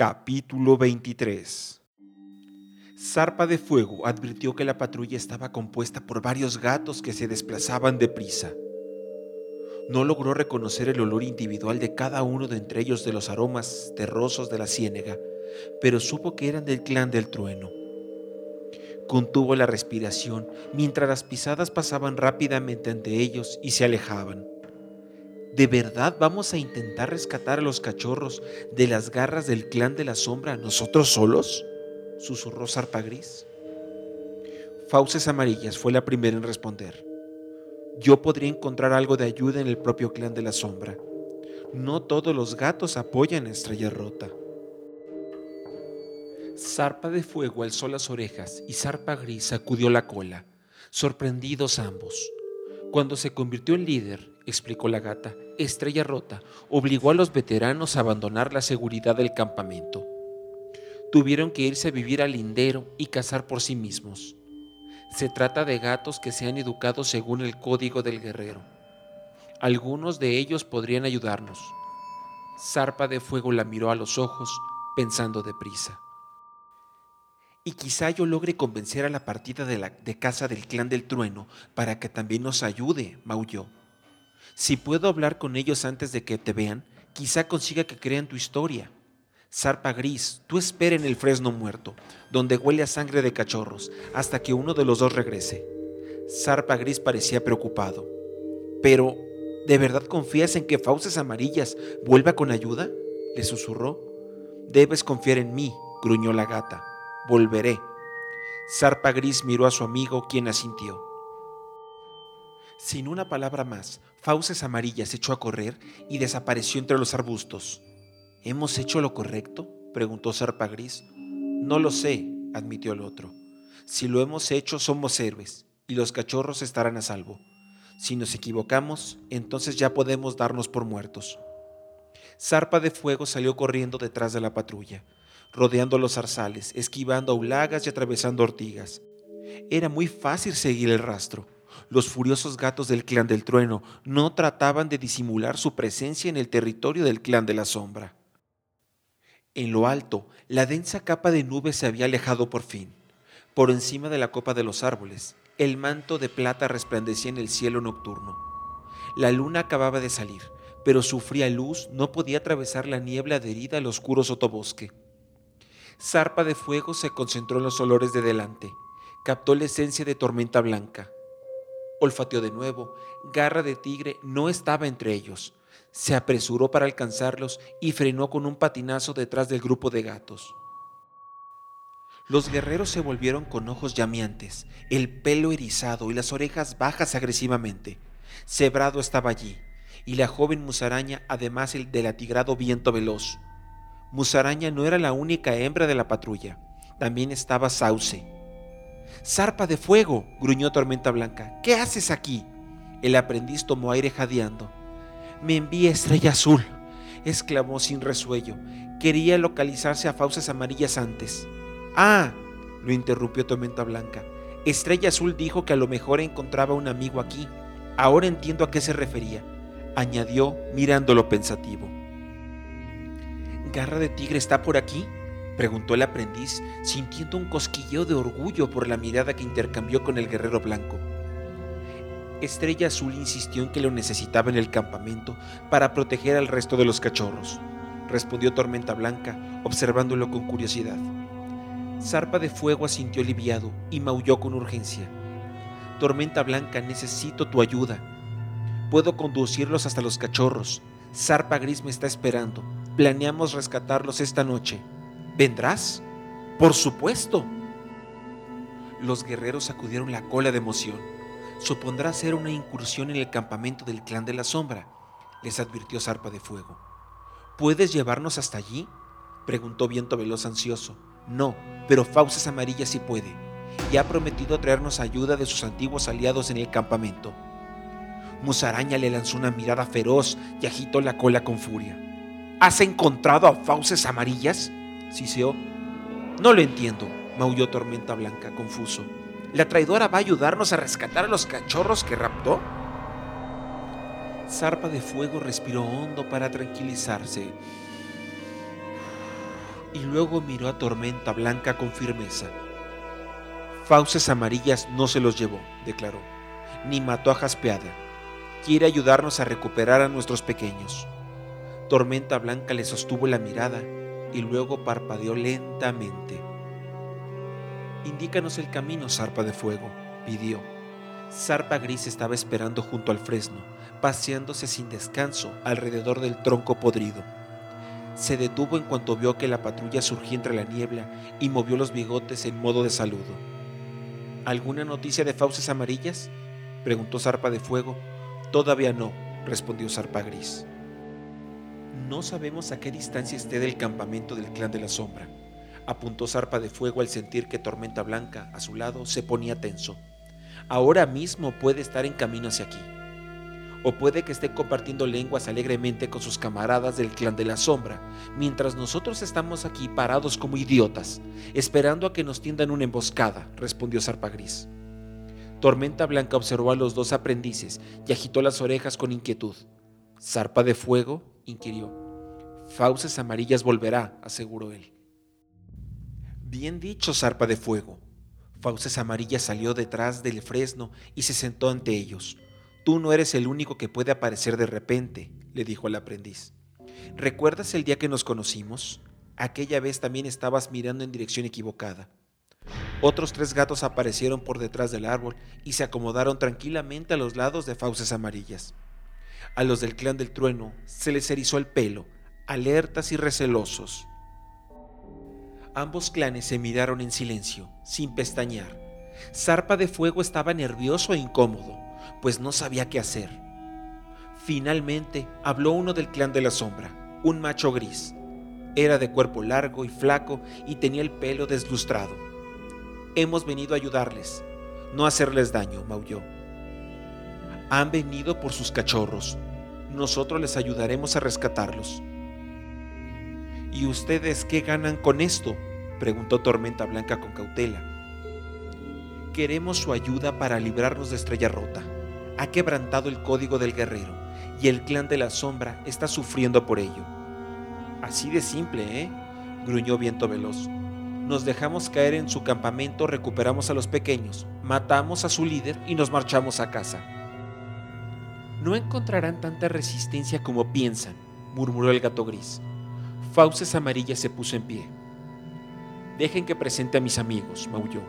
Capítulo 23 Zarpa de Fuego advirtió que la patrulla estaba compuesta por varios gatos que se desplazaban deprisa. No logró reconocer el olor individual de cada uno de entre ellos de los aromas terrosos de la ciénega, pero supo que eran del clan del trueno. Contuvo la respiración mientras las pisadas pasaban rápidamente ante ellos y se alejaban. ¿De verdad vamos a intentar rescatar a los cachorros de las garras del clan de la sombra nosotros solos? susurró Zarpa Gris. Fauces Amarillas fue la primera en responder. Yo podría encontrar algo de ayuda en el propio clan de la sombra. No todos los gatos apoyan a Estrella Rota. Zarpa de Fuego alzó las orejas y Zarpa Gris sacudió la cola, sorprendidos ambos. Cuando se convirtió en líder, explicó la gata, Estrella Rota obligó a los veteranos a abandonar la seguridad del campamento. Tuvieron que irse a vivir al lindero y cazar por sí mismos. Se trata de gatos que se han educado según el código del guerrero. Algunos de ellos podrían ayudarnos. Zarpa de Fuego la miró a los ojos, pensando deprisa y quizá yo logre convencer a la partida de, la, de casa del clan del trueno para que también nos ayude, maulló. Si puedo hablar con ellos antes de que te vean, quizá consiga que crean tu historia. Zarpa gris, tú espera en el fresno muerto, donde huele a sangre de cachorros, hasta que uno de los dos regrese. Zarpa gris parecía preocupado. Pero, ¿de verdad confías en que Fauces Amarillas vuelva con ayuda? le susurró. Debes confiar en mí, gruñó la gata volveré. Zarpa Gris miró a su amigo, quien asintió. Sin una palabra más, Fauces Amarillas echó a correr y desapareció entre los arbustos. ¿Hemos hecho lo correcto? preguntó Zarpa Gris. No lo sé, admitió el otro. Si lo hemos hecho, somos héroes, y los cachorros estarán a salvo. Si nos equivocamos, entonces ya podemos darnos por muertos. Zarpa de Fuego salió corriendo detrás de la patrulla rodeando los zarzales, esquivando aulagas y atravesando ortigas. Era muy fácil seguir el rastro. Los furiosos gatos del clan del trueno no trataban de disimular su presencia en el territorio del clan de la sombra. En lo alto, la densa capa de nubes se había alejado por fin. Por encima de la copa de los árboles, el manto de plata resplandecía en el cielo nocturno. La luna acababa de salir, pero su fría luz no podía atravesar la niebla adherida al oscuro sotobosque. Zarpa de Fuego se concentró en los olores de delante. Captó la esencia de tormenta blanca. Olfateó de nuevo. Garra de tigre no estaba entre ellos. Se apresuró para alcanzarlos y frenó con un patinazo detrás del grupo de gatos. Los guerreros se volvieron con ojos llameantes, el pelo erizado y las orejas bajas agresivamente. Cebrado estaba allí, y la joven musaraña, además el del atigrado viento veloz. Musaraña no era la única hembra de la patrulla, también estaba Sauce. Zarpa de fuego, gruñó Tormenta Blanca. ¿Qué haces aquí? El aprendiz tomó aire jadeando. Me envía estrella azul, exclamó sin resuello. Quería localizarse a fauces amarillas antes. Ah, lo interrumpió Tormenta Blanca. Estrella Azul dijo que a lo mejor encontraba un amigo aquí. Ahora entiendo a qué se refería, añadió mirándolo pensativo. ¿Garra de tigre está por aquí? Preguntó el aprendiz, sintiendo un cosquilleo de orgullo por la mirada que intercambió con el guerrero blanco. Estrella Azul insistió en que lo necesitaba en el campamento para proteger al resto de los cachorros, respondió Tormenta Blanca, observándolo con curiosidad. Zarpa de Fuego asintió aliviado y maulló con urgencia. Tormenta Blanca, necesito tu ayuda. Puedo conducirlos hasta los cachorros. Zarpa Gris me está esperando. Planeamos rescatarlos esta noche. ¿Vendrás? Por supuesto. Los guerreros sacudieron la cola de emoción. Supondrá ser una incursión en el campamento del clan de la sombra, les advirtió Zarpa de Fuego. ¿Puedes llevarnos hasta allí? preguntó Viento Veloz ansioso. No, pero Fauces Amarilla sí puede, y ha prometido traernos ayuda de sus antiguos aliados en el campamento. Musaraña le lanzó una mirada feroz y agitó la cola con furia. ¿Has encontrado a fauces amarillas? Siseó. No lo entiendo, maulló Tormenta Blanca, confuso. ¿La traidora va a ayudarnos a rescatar a los cachorros que raptó? Zarpa de Fuego respiró hondo para tranquilizarse. y luego miró a Tormenta Blanca con firmeza. Fauces amarillas no se los llevó, declaró, ni mató a Jaspeada. Quiere ayudarnos a recuperar a nuestros pequeños. Tormenta Blanca le sostuvo la mirada y luego parpadeó lentamente. Indícanos el camino, zarpa de fuego, pidió. Zarpa Gris estaba esperando junto al fresno, paseándose sin descanso alrededor del tronco podrido. Se detuvo en cuanto vio que la patrulla surgía entre la niebla y movió los bigotes en modo de saludo. ¿Alguna noticia de fauces amarillas? preguntó Zarpa de Fuego. Todavía no, respondió Zarpa Gris. No sabemos a qué distancia esté del campamento del clan de la sombra, apuntó Zarpa de Fuego al sentir que Tormenta Blanca, a su lado, se ponía tenso. Ahora mismo puede estar en camino hacia aquí. O puede que esté compartiendo lenguas alegremente con sus camaradas del clan de la sombra, mientras nosotros estamos aquí parados como idiotas, esperando a que nos tiendan una emboscada, respondió Zarpa Gris. Tormenta Blanca observó a los dos aprendices y agitó las orejas con inquietud. ¿Zarpa de fuego? Inquirió. Fauces amarillas volverá, aseguró él. Bien dicho, zarpa de fuego. Fauces amarillas salió detrás del fresno y se sentó ante ellos. Tú no eres el único que puede aparecer de repente, le dijo el aprendiz. ¿Recuerdas el día que nos conocimos? Aquella vez también estabas mirando en dirección equivocada. Otros tres gatos aparecieron por detrás del árbol y se acomodaron tranquilamente a los lados de fauces amarillas. A los del clan del trueno se les erizó el pelo, alertas y recelosos. Ambos clanes se miraron en silencio, sin pestañear. Zarpa de Fuego estaba nervioso e incómodo pues no sabía qué hacer. Finalmente habló uno del clan de la sombra, un macho gris. Era de cuerpo largo y flaco y tenía el pelo deslustrado. Hemos venido a ayudarles, no hacerles daño, maulló. Han venido por sus cachorros. Nosotros les ayudaremos a rescatarlos. ¿Y ustedes qué ganan con esto? preguntó Tormenta Blanca con cautela. Queremos su ayuda para librarnos de Estrella Rota ha quebrantado el código del guerrero y el clan de la sombra está sufriendo por ello. Así de simple, ¿eh? gruñó Viento Veloz. Nos dejamos caer en su campamento, recuperamos a los pequeños, matamos a su líder y nos marchamos a casa. No encontrarán tanta resistencia como piensan, murmuró el gato gris. Fauces Amarilla se puso en pie. Dejen que presente a mis amigos, maulló,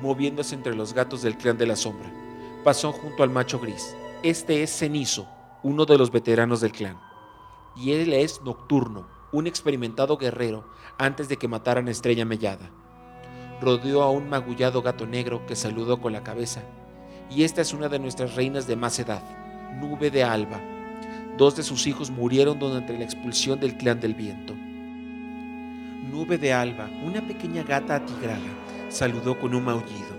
moviéndose entre los gatos del clan de la sombra pasó junto al macho gris. Este es Cenizo, uno de los veteranos del clan. Y él es Nocturno, un experimentado guerrero antes de que mataran a Estrella Mellada. Rodeó a un magullado gato negro que saludó con la cabeza. Y esta es una de nuestras reinas de más edad, Nube de Alba. Dos de sus hijos murieron durante la expulsión del clan del viento. Nube de Alba, una pequeña gata atigrada, saludó con un maullido.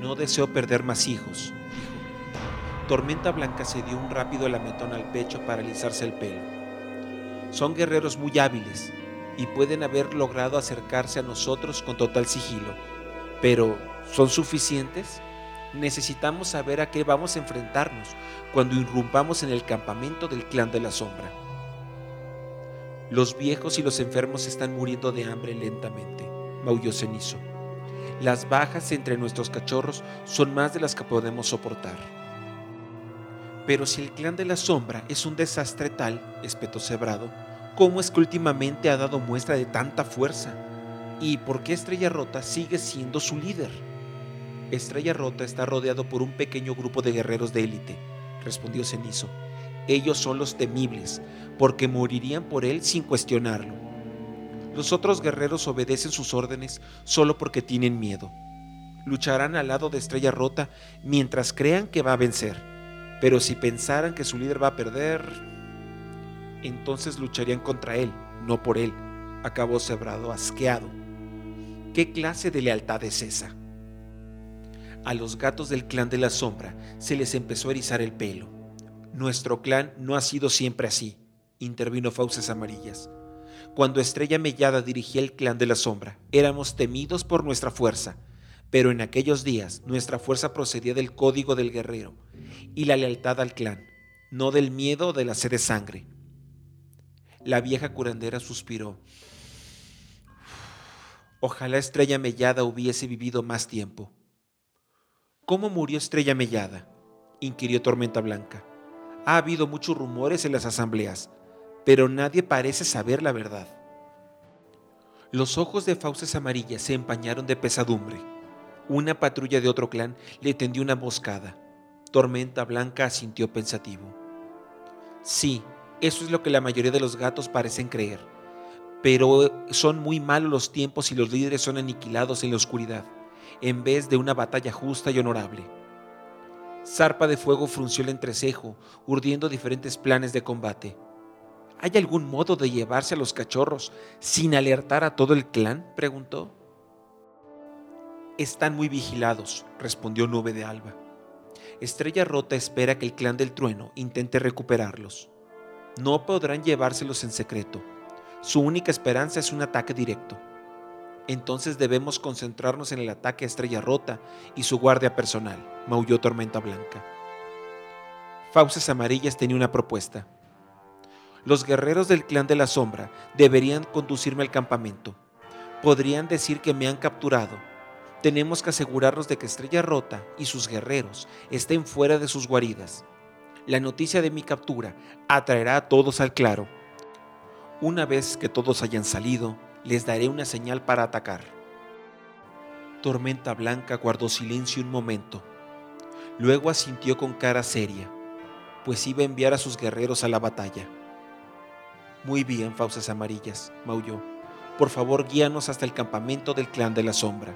No deseo perder más hijos, dijo. Tormenta Blanca se dio un rápido lametón al pecho para alisarse el pelo. Son guerreros muy hábiles y pueden haber logrado acercarse a nosotros con total sigilo. Pero, ¿son suficientes? Necesitamos saber a qué vamos a enfrentarnos cuando irrumpamos en el campamento del clan de la sombra. Los viejos y los enfermos están muriendo de hambre lentamente, maulló Cenizo. Las bajas entre nuestros cachorros son más de las que podemos soportar. Pero si el clan de la sombra es un desastre tal, espetó Cebrado, ¿cómo es que últimamente ha dado muestra de tanta fuerza? ¿Y por qué Estrella Rota sigue siendo su líder? Estrella Rota está rodeado por un pequeño grupo de guerreros de élite, respondió Cenizo. Ellos son los temibles, porque morirían por él sin cuestionarlo. Los otros guerreros obedecen sus órdenes solo porque tienen miedo. Lucharán al lado de Estrella Rota mientras crean que va a vencer. Pero si pensaran que su líder va a perder, entonces lucharían contra él, no por él, acabó Cebrado asqueado. ¿Qué clase de lealtad es esa? A los gatos del clan de la sombra se les empezó a erizar el pelo. Nuestro clan no ha sido siempre así, intervino Fauces Amarillas. Cuando Estrella Mellada dirigía el clan de la sombra, éramos temidos por nuestra fuerza, pero en aquellos días nuestra fuerza procedía del código del guerrero y la lealtad al clan, no del miedo o de la sed de sangre. La vieja curandera suspiró. Ojalá Estrella Mellada hubiese vivido más tiempo. ¿Cómo murió Estrella Mellada? inquirió Tormenta Blanca. Ha habido muchos rumores en las asambleas, pero nadie parece saber la verdad. Los ojos de Fauces Amarillas se empañaron de pesadumbre. Una patrulla de otro clan le tendió una emboscada. Tormenta Blanca asintió pensativo. Sí, eso es lo que la mayoría de los gatos parecen creer. Pero son muy malos los tiempos y los líderes son aniquilados en la oscuridad, en vez de una batalla justa y honorable. Zarpa de Fuego frunció el entrecejo, urdiendo diferentes planes de combate. ¿Hay algún modo de llevarse a los cachorros sin alertar a todo el clan? preguntó. Están muy vigilados, respondió Nube de Alba. Estrella Rota espera que el clan del trueno intente recuperarlos. No podrán llevárselos en secreto. Su única esperanza es un ataque directo. Entonces debemos concentrarnos en el ataque a Estrella Rota y su guardia personal, maulló Tormenta Blanca. Fauces Amarillas tenía una propuesta. Los guerreros del clan de la sombra deberían conducirme al campamento. Podrían decir que me han capturado. Tenemos que asegurarnos de que Estrella Rota y sus guerreros estén fuera de sus guaridas. La noticia de mi captura atraerá a todos al claro. Una vez que todos hayan salido, les daré una señal para atacar. Tormenta Blanca guardó silencio un momento. Luego asintió con cara seria, pues iba a enviar a sus guerreros a la batalla. Muy bien, fauces amarillas, maulló. Por favor, guíanos hasta el campamento del clan de la sombra.